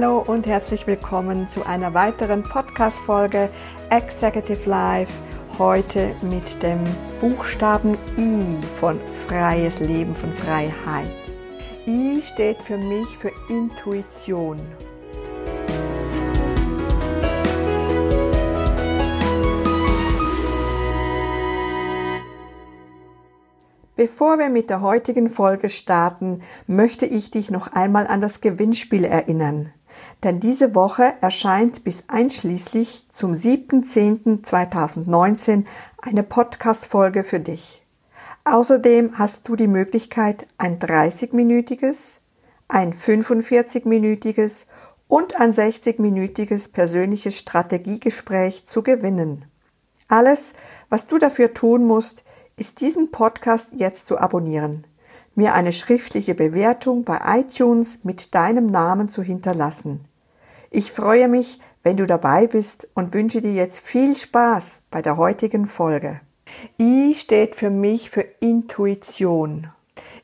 Hallo und herzlich willkommen zu einer weiteren Podcast-Folge Executive Life. Heute mit dem Buchstaben I von freies Leben, von Freiheit. I steht für mich für Intuition. Bevor wir mit der heutigen Folge starten, möchte ich dich noch einmal an das Gewinnspiel erinnern. Denn diese Woche erscheint bis einschließlich zum 7.10.2019 eine Podcast-Folge für dich. Außerdem hast du die Möglichkeit, ein 30-minütiges, ein 45-minütiges und ein 60-minütiges persönliches Strategiegespräch zu gewinnen. Alles, was du dafür tun musst, ist diesen Podcast jetzt zu abonnieren, mir eine schriftliche Bewertung bei iTunes mit deinem Namen zu hinterlassen. Ich freue mich, wenn du dabei bist und wünsche dir jetzt viel Spaß bei der heutigen Folge. I steht für mich für Intuition.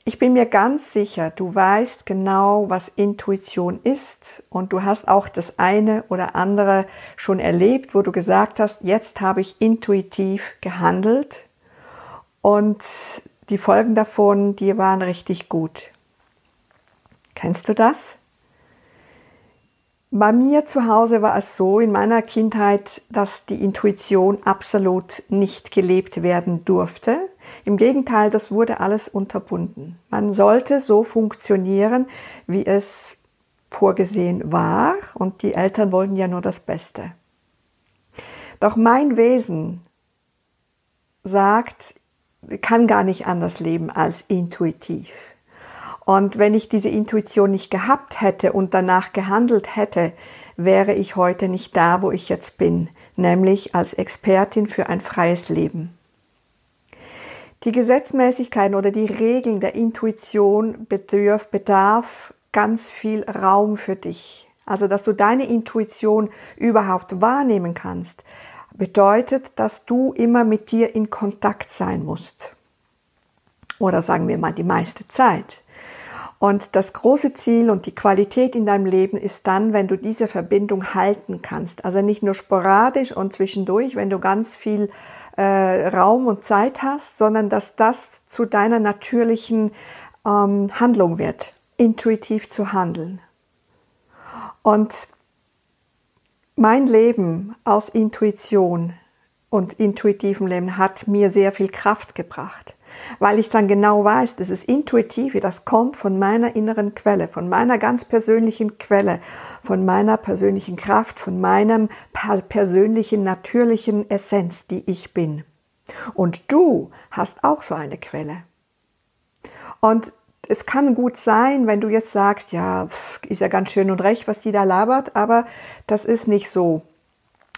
Ich bin mir ganz sicher, du weißt genau, was Intuition ist und du hast auch das eine oder andere schon erlebt, wo du gesagt hast, jetzt habe ich intuitiv gehandelt und die Folgen davon, die waren richtig gut. Kennst du das? Bei mir zu Hause war es so in meiner Kindheit, dass die Intuition absolut nicht gelebt werden durfte. Im Gegenteil, das wurde alles unterbunden. Man sollte so funktionieren, wie es vorgesehen war und die Eltern wollten ja nur das Beste. Doch mein Wesen sagt, kann gar nicht anders leben als intuitiv. Und wenn ich diese Intuition nicht gehabt hätte und danach gehandelt hätte, wäre ich heute nicht da, wo ich jetzt bin, nämlich als Expertin für ein freies Leben. Die Gesetzmäßigkeiten oder die Regeln der Intuition bedarf, bedarf ganz viel Raum für dich. Also, dass du deine Intuition überhaupt wahrnehmen kannst, bedeutet, dass du immer mit dir in Kontakt sein musst. Oder sagen wir mal die meiste Zeit. Und das große Ziel und die Qualität in deinem Leben ist dann, wenn du diese Verbindung halten kannst. Also nicht nur sporadisch und zwischendurch, wenn du ganz viel äh, Raum und Zeit hast, sondern dass das zu deiner natürlichen ähm, Handlung wird, intuitiv zu handeln. Und mein Leben aus Intuition und intuitivem Leben hat mir sehr viel Kraft gebracht, weil ich dann genau weiß, dass es Intuitive, das kommt von meiner inneren Quelle, von meiner ganz persönlichen Quelle, von meiner persönlichen Kraft, von meinem persönlichen natürlichen Essenz, die ich bin. Und du hast auch so eine Quelle. Und es kann gut sein, wenn du jetzt sagst, ja, ist ja ganz schön und recht, was die da labert, aber das ist nicht so.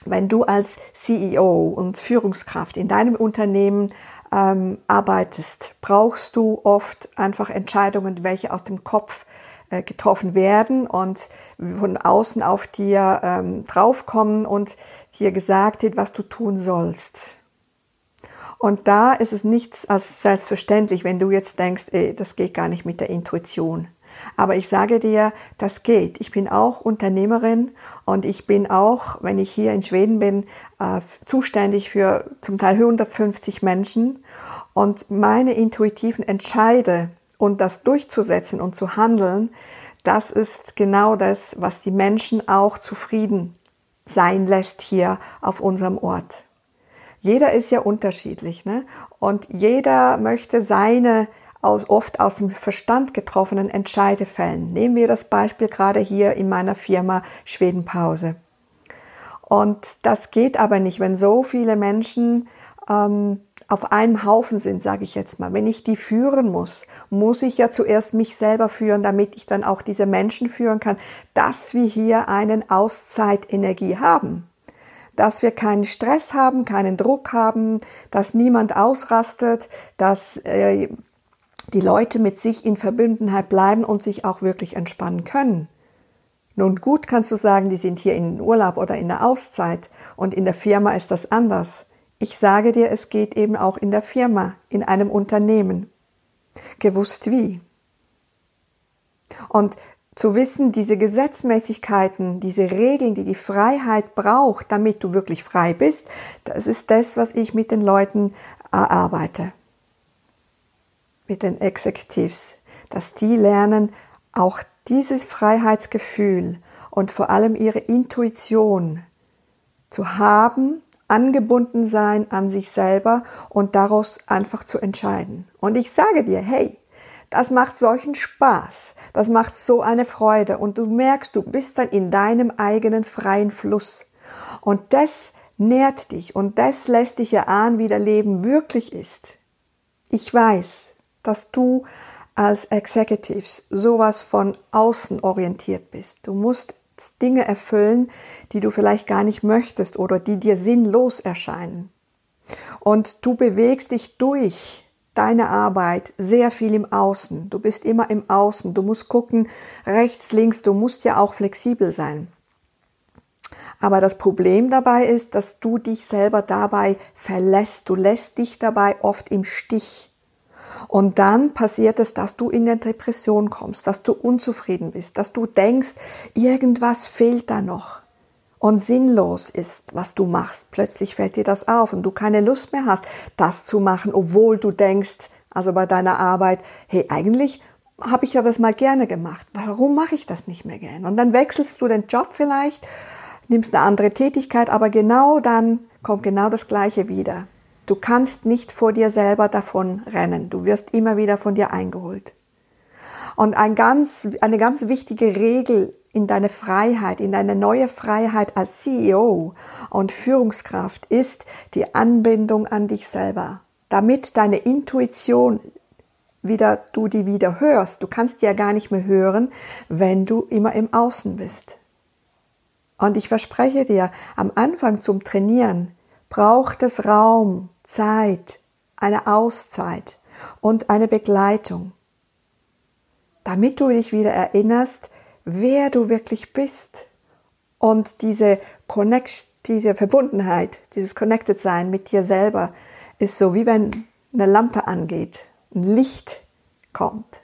Wenn du als CEO und Führungskraft in deinem Unternehmen ähm, arbeitest, brauchst du oft einfach Entscheidungen, welche aus dem Kopf äh, getroffen werden und von außen auf dir ähm, draufkommen und dir gesagt wird, was du tun sollst. Und da ist es nichts als selbstverständlich, wenn du jetzt denkst, ey, das geht gar nicht mit der Intuition. Aber ich sage dir, das geht. Ich bin auch Unternehmerin und ich bin auch, wenn ich hier in Schweden bin, äh, zuständig für zum Teil 150 Menschen. Und meine intuitiven Entscheide und das durchzusetzen und zu handeln, das ist genau das, was die Menschen auch zufrieden sein lässt hier auf unserem Ort jeder ist ja unterschiedlich, ne? Und jeder möchte seine oft aus dem Verstand getroffenen Entscheide fällen. Nehmen wir das Beispiel gerade hier in meiner Firma Schwedenpause. Und das geht aber nicht, wenn so viele Menschen ähm, auf einem Haufen sind, sage ich jetzt mal. Wenn ich die führen muss, muss ich ja zuerst mich selber führen, damit ich dann auch diese Menschen führen kann, dass wir hier einen Auszeitenergie haben dass wir keinen Stress haben, keinen Druck haben, dass niemand ausrastet, dass äh, die Leute mit sich in Verbundenheit bleiben und sich auch wirklich entspannen können. Nun gut kannst du sagen, die sind hier in Urlaub oder in der Auszeit und in der Firma ist das anders. Ich sage dir, es geht eben auch in der Firma, in einem Unternehmen. Gewusst wie. Und zu wissen, diese Gesetzmäßigkeiten, diese Regeln, die die Freiheit braucht, damit du wirklich frei bist, das ist das, was ich mit den Leuten erarbeite. Mit den Executives, dass die lernen, auch dieses Freiheitsgefühl und vor allem ihre Intuition zu haben, angebunden sein an sich selber und daraus einfach zu entscheiden. Und ich sage dir, hey, das macht solchen Spaß, das macht so eine Freude und du merkst, du bist dann in deinem eigenen freien Fluss. Und das nährt dich und das lässt dich erahnen, wie der Leben wirklich ist. Ich weiß, dass du als Executives sowas von außen orientiert bist. Du musst Dinge erfüllen, die du vielleicht gar nicht möchtest oder die dir sinnlos erscheinen. Und du bewegst dich durch deine Arbeit sehr viel im Außen. Du bist immer im Außen. Du musst gucken, rechts, links. Du musst ja auch flexibel sein. Aber das Problem dabei ist, dass du dich selber dabei verlässt. Du lässt dich dabei oft im Stich. Und dann passiert es, dass du in eine Depression kommst, dass du unzufrieden bist, dass du denkst, irgendwas fehlt da noch und sinnlos ist, was du machst. Plötzlich fällt dir das auf und du keine Lust mehr hast, das zu machen, obwohl du denkst, also bei deiner Arbeit, hey, eigentlich habe ich ja das mal gerne gemacht. Warum mache ich das nicht mehr gern? Und dann wechselst du den Job vielleicht, nimmst eine andere Tätigkeit, aber genau dann kommt genau das Gleiche wieder. Du kannst nicht vor dir selber davon rennen. Du wirst immer wieder von dir eingeholt. Und ein ganz, eine ganz wichtige Regel in deine Freiheit, in deine neue Freiheit als CEO und Führungskraft ist die Anbindung an dich selber. Damit deine Intuition wieder, du die wieder hörst. Du kannst die ja gar nicht mehr hören, wenn du immer im Außen bist. Und ich verspreche dir, am Anfang zum Trainieren braucht es Raum, Zeit, eine Auszeit und eine Begleitung, damit du dich wieder erinnerst, wer du wirklich bist und diese Connect, diese Verbundenheit, dieses Connected Sein mit dir selber ist so wie wenn eine Lampe angeht, ein Licht kommt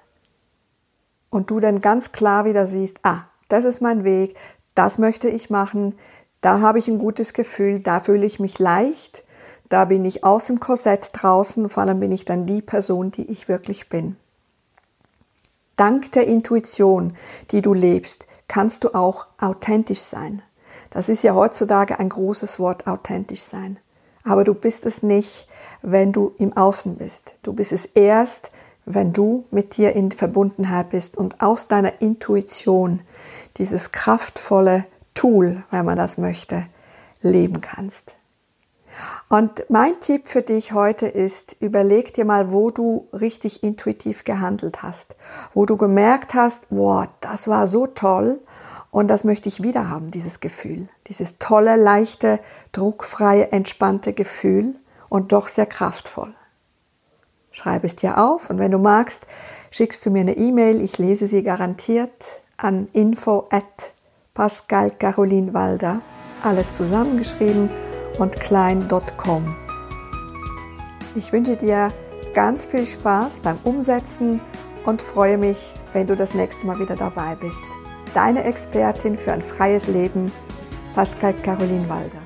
und du dann ganz klar wieder siehst, ah, das ist mein Weg, das möchte ich machen, da habe ich ein gutes Gefühl, da fühle ich mich leicht da bin ich aus dem Korsett draußen, vor allem bin ich dann die Person, die ich wirklich bin. Dank der Intuition, die du lebst, kannst du auch authentisch sein. Das ist ja heutzutage ein großes Wort, authentisch sein. Aber du bist es nicht, wenn du im Außen bist. Du bist es erst, wenn du mit dir in Verbundenheit bist und aus deiner Intuition dieses kraftvolle Tool, wenn man das möchte, leben kannst. Und mein Tipp für dich heute ist, überleg dir mal, wo du richtig intuitiv gehandelt hast, wo du gemerkt hast, wow, das war so toll und das möchte ich wieder haben, dieses Gefühl, dieses tolle, leichte, druckfreie, entspannte Gefühl und doch sehr kraftvoll. Schreib es dir auf und wenn du magst, schickst du mir eine E-Mail, ich lese sie garantiert an info at Pascal Caroline Walder, alles zusammengeschrieben und klein.com. Ich wünsche dir ganz viel Spaß beim Umsetzen und freue mich, wenn du das nächste Mal wieder dabei bist. Deine Expertin für ein freies Leben, Pascal Caroline Walder.